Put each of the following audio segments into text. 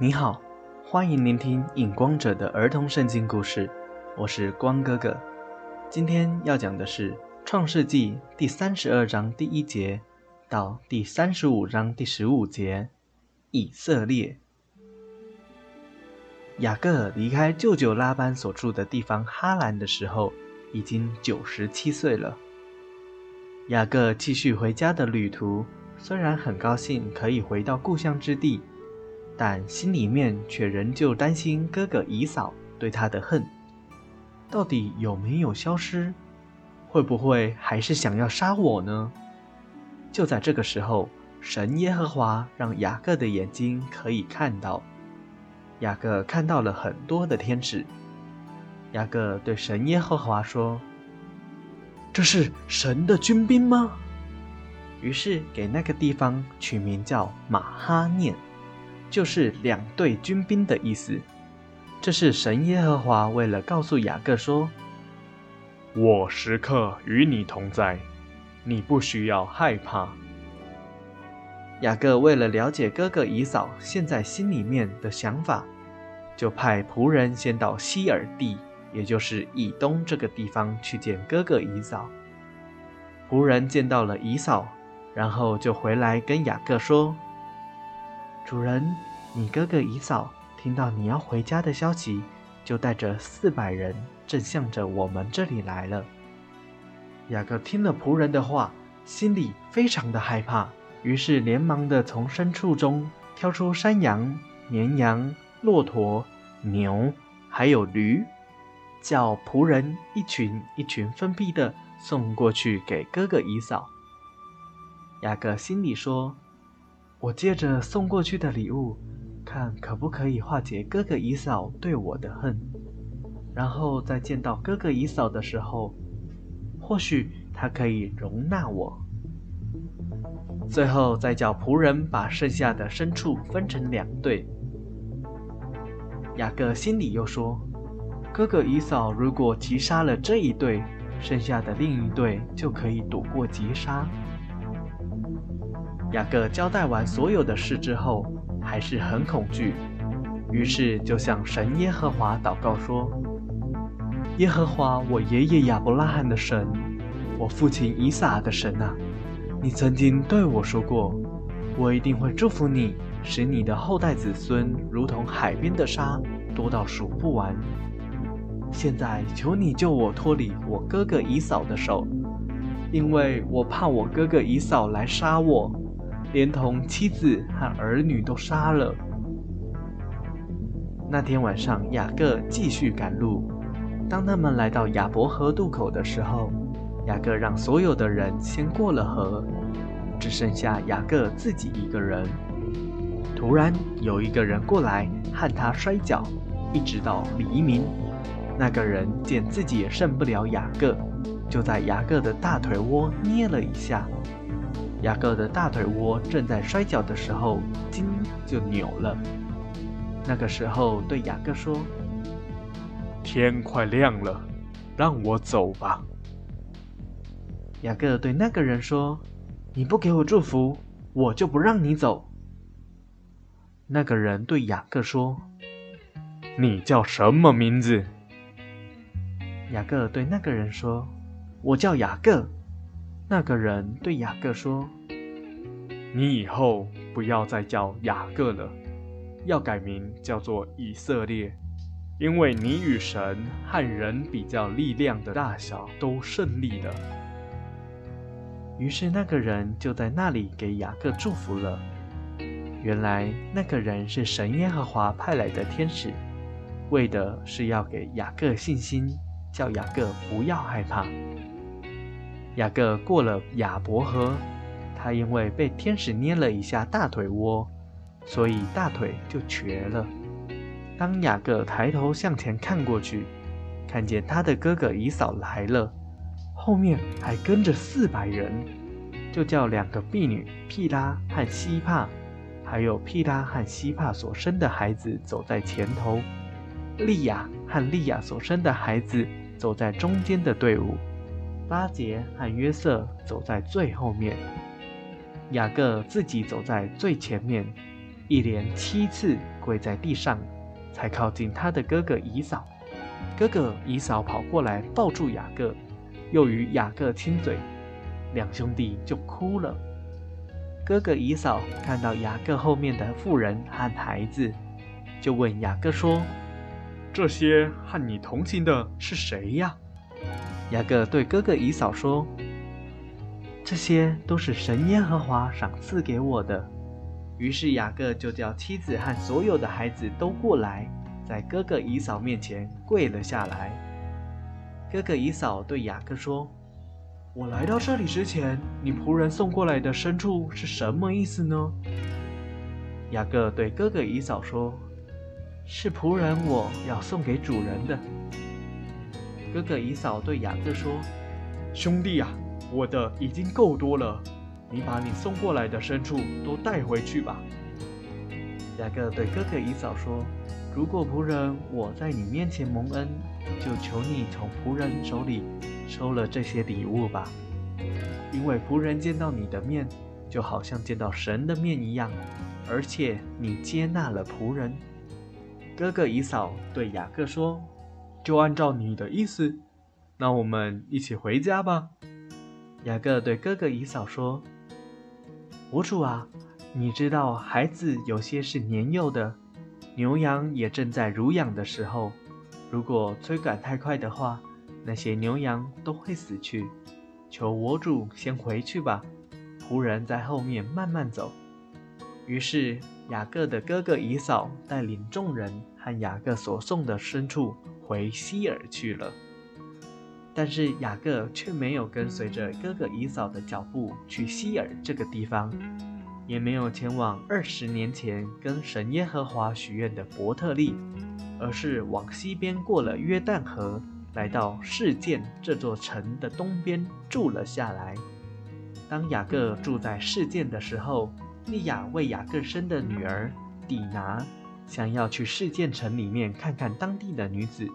你好，欢迎聆听影光者的儿童圣经故事，我是光哥哥。今天要讲的是《创世纪》第三十二章第一节到第三十五章第十五节。以色列，雅各离开舅舅拉班所住的地方哈兰的时候，已经九十七岁了。雅各继续回家的旅途，虽然很高兴可以回到故乡之地。但心里面却仍旧担心哥哥姨嫂对他的恨，到底有没有消失？会不会还是想要杀我呢？就在这个时候，神耶和华让雅各的眼睛可以看到，雅各看到了很多的天使。雅各对神耶和华说：“这是神的军兵吗？”于是给那个地方取名叫马哈念。就是两队军兵的意思。这是神耶和华为了告诉雅各说：“我时刻与你同在，你不需要害怕。”雅各为了了解哥哥以嫂现在心里面的想法，就派仆人先到希尔地，也就是以东这个地方去见哥哥以嫂。仆人见到了以嫂，然后就回来跟雅各说。主人，你哥哥姨嫂听到你要回家的消息，就带着四百人正向着我们这里来了。雅各听了仆人的话，心里非常的害怕，于是连忙的从牲畜中挑出山羊、绵羊、骆驼、牛，还有驴，叫仆人一群一群分批的送过去给哥哥姨嫂。雅各心里说。我借着送过去的礼物，看可不可以化解哥哥姨嫂对我的恨，然后再见到哥哥姨嫂的时候，或许他可以容纳我。最后再叫仆人把剩下的牲畜分成两队。雅各心里又说：哥哥姨嫂如果击杀了这一队，剩下的另一队就可以躲过击杀。雅各交代完所有的事之后，还是很恐惧，于是就向神耶和华祷告说：“耶和华，我爷爷亚伯拉罕的神，我父亲以撒的神啊，你曾经对我说过，我一定会祝福你，使你的后代子孙如同海边的沙，多到数不完。现在求你救我脱离我哥哥以扫的手，因为我怕我哥哥以扫来杀我。”连同妻子和儿女都杀了。那天晚上，雅各继续赶路。当他们来到亚伯河渡口的时候，雅各让所有的人先过了河，只剩下雅各自己一个人。突然，有一个人过来和他摔跤，一直到黎明。那个人见自己也胜不了雅各，就在雅各的大腿窝捏了一下。雅各的大腿窝正在摔跤的时候，筋就扭了。那个时候，对雅各说：“天快亮了，让我走吧。”雅各对那个人说：“你不给我祝福，我就不让你走。”那个人对雅各说：“你叫什么名字？”雅各对那个人说：“我叫雅各。”那个人对雅各说：“你以后不要再叫雅各了，要改名叫做以色列，因为你与神和人比较力量的大小都胜利了。”于是那个人就在那里给雅各祝福了。原来那个人是神耶和华派来的天使，为的是要给雅各信心，叫雅各不要害怕。雅各过了亚伯河，他因为被天使捏了一下大腿窝，所以大腿就瘸了。当雅各抬头向前看过去，看见他的哥哥以扫来了，后面还跟着四百人，就叫两个婢女毗拉和西帕，还有毗拉和西帕所生的孩子走在前头，利亚和利亚所生的孩子走在中间的队伍。巴杰和约瑟走在最后面，雅各自己走在最前面，一连七次跪在地上，才靠近他的哥哥姨嫂。哥哥姨嫂跑过来抱住雅各，又与雅各亲嘴，两兄弟就哭了。哥哥姨嫂看到雅各后面的妇人和孩子，就问雅各说：“这些和你同行的是谁呀？”雅各对哥哥姨嫂说：“这些都是神耶和华赏赐给我的。”于是雅各就叫妻子和所有的孩子都过来。在哥哥姨嫂面前跪了下来。哥哥姨嫂对雅各说：“我来到这里之前，你仆人送过来的牲畜是什么意思呢？”雅各对哥哥姨嫂说：“是仆人我要送给主人的。”哥哥姨嫂对雅各说：“兄弟啊，我的已经够多了，你把你送过来的牲畜都带回去吧。”雅各对哥哥姨嫂说。如果仆人我在你面前蒙恩，就求你从仆人手里收了这些礼物吧，因为仆人见到你的面，就好像见到神的面一样，而且你接纳了仆人。哥哥姨嫂对雅各说：“就按照你的意思，那我们一起回家吧。”雅各对哥哥姨嫂说：“我主啊，你知道孩子有些是年幼的。”牛羊也正在乳养的时候，如果追赶太快的话，那些牛羊都会死去。求我主先回去吧，仆人在后面慢慢走。于是雅各的哥哥以嫂带领众人和雅各所送的牲畜回希尔去了。但是雅各却没有跟随着哥哥以扫的脚步去希尔这个地方。也没有前往二十年前跟神耶和华许愿的伯特利，而是往西边过了约旦河，来到事件这座城的东边住了下来。当雅各住在事件的时候，利亚为雅各生的女儿底拿，想要去事件城里面看看当地的女子，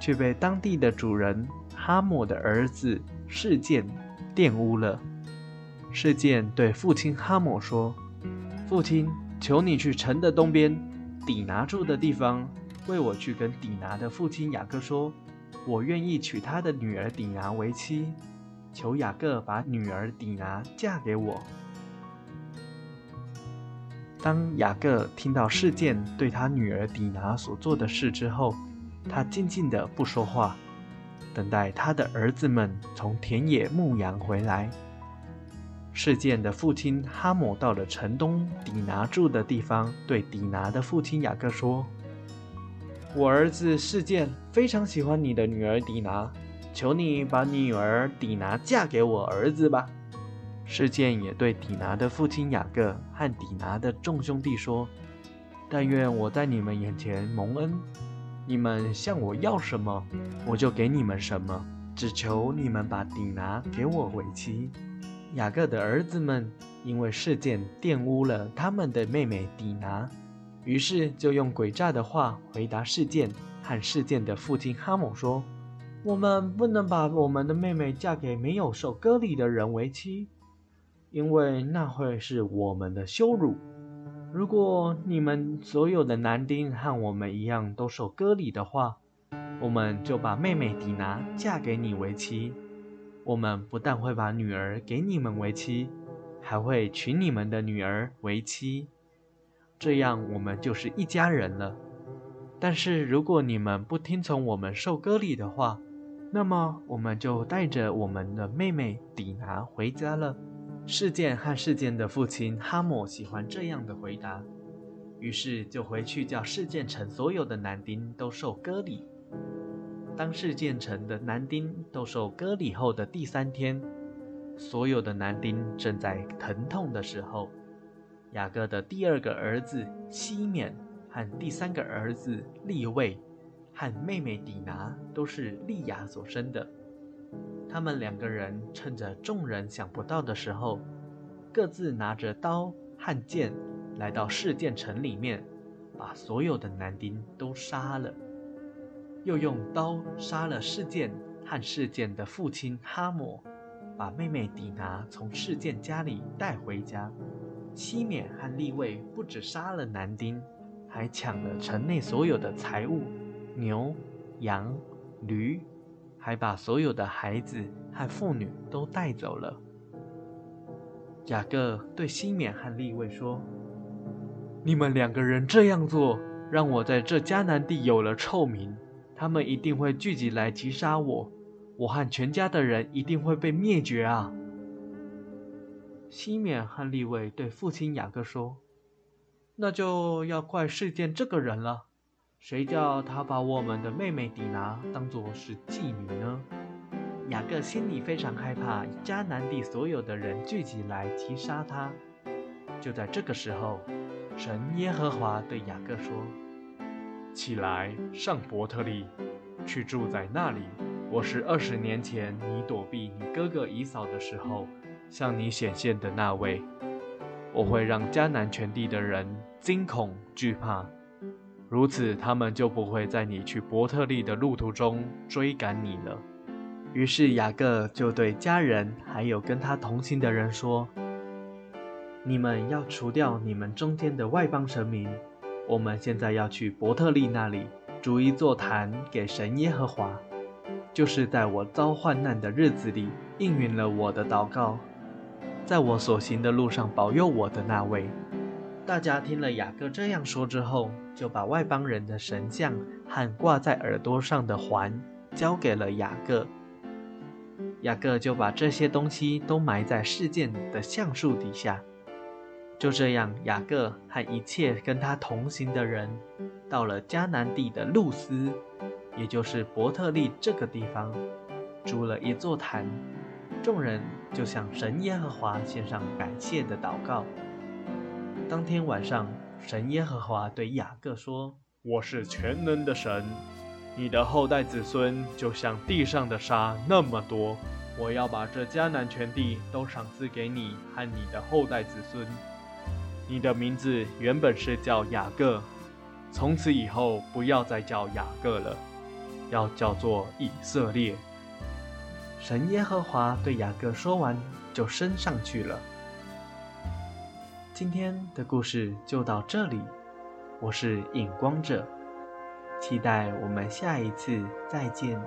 却被当地的主人哈姆的儿子事件玷污了。事件对父亲哈姆说：“父亲，求你去城的东边，底拿住的地方，为我去跟底拿的父亲雅各说，我愿意娶他的女儿底拿为妻，求雅各把女儿底拿嫁给我。”当雅各听到事件对他女儿底拿所做的事之后，他静静的不说话，等待他的儿子们从田野牧羊回来。事件的父亲哈姆到了城东底拿住的地方，对底拿的父亲雅各说：“我儿子事件非常喜欢你的女儿底拿，求你把女儿底拿嫁给我儿子吧。”事件也对底拿的父亲雅各和底拿的众兄弟说：“但愿我在你们眼前蒙恩，你们向我要什么，我就给你们什么，只求你们把底拿给我为妻。”雅各的儿子们因为事件玷污了他们的妹妹底拿，于是就用诡诈的话回答事件和事件的父亲哈姆说：“我们不能把我们的妹妹嫁给没有受割礼的人为妻，因为那会是我们的羞辱。如果你们所有的男丁和我们一样都受割礼的话，我们就把妹妹底拿嫁给你为妻。”我们不但会把女儿给你们为妻，还会娶你们的女儿为妻，这样我们就是一家人了。但是如果你们不听从我们受割礼的话，那么我们就带着我们的妹妹底拿回家了。事件和事件的父亲哈姆喜欢这样的回答，于是就回去叫事件城所有的男丁都受割礼。当事件城的男丁都受割礼后的第三天，所有的男丁正在疼痛的时候，雅各的第二个儿子西缅和第三个儿子利位和妹妹底拿都是利亚所生的。他们两个人趁着众人想不到的时候，各自拿着刀和剑来到事件城里面，把所有的男丁都杀了。又用刀杀了事件和事件的父亲哈姆，把妹妹底拿从事件家里带回家。西缅和利位不止杀了男丁，还抢了城内所有的财物，牛、羊、驴，还把所有的孩子和妇女都带走了。雅各对西缅和利位说：“你们两个人这样做，让我在这迦南地有了臭名，他们一定会聚集来击杀我，我和全家的人一定会被灭绝啊！”西缅和利位对父亲雅各说：“那就要怪事件这个人了，谁叫他把我们的妹妹底拿当作是妓女呢？”雅各心里非常害怕，迦南地所有的人聚集来击杀他。就在这个时候，神耶和华对雅各说：“起来，上伯特利，去住在那里。我是二十年前你躲避你哥哥以扫的时候。”向你显现的那位，我会让迦南全地的人惊恐惧怕，如此他们就不会在你去伯特利的路途中追赶你了。于是雅各就对家人还有跟他同行的人说：“你们要除掉你们中间的外邦神明，我们现在要去伯特利那里逐一座坛给神耶和华，就是在我遭患难的日子里应允了我的祷告。”在我所行的路上保佑我的那位。大家听了雅各这样说之后，就把外邦人的神像和挂在耳朵上的环交给了雅各。雅各就把这些东西都埋在事件的橡树底下。就这样，雅各和一切跟他同行的人，到了迦南地的路斯，也就是伯特利这个地方，筑了一座坛。众人就向神耶和华献上感谢的祷告。当天晚上，神耶和华对雅各说：“我是全能的神，你的后代子孙就像地上的沙那么多。我要把这迦南全地都赏赐给你和你的后代子孙。你的名字原本是叫雅各，从此以后不要再叫雅各了，要叫做以色列。”神耶和华对雅各说完，就升上去了。今天的故事就到这里，我是影光者，期待我们下一次再见。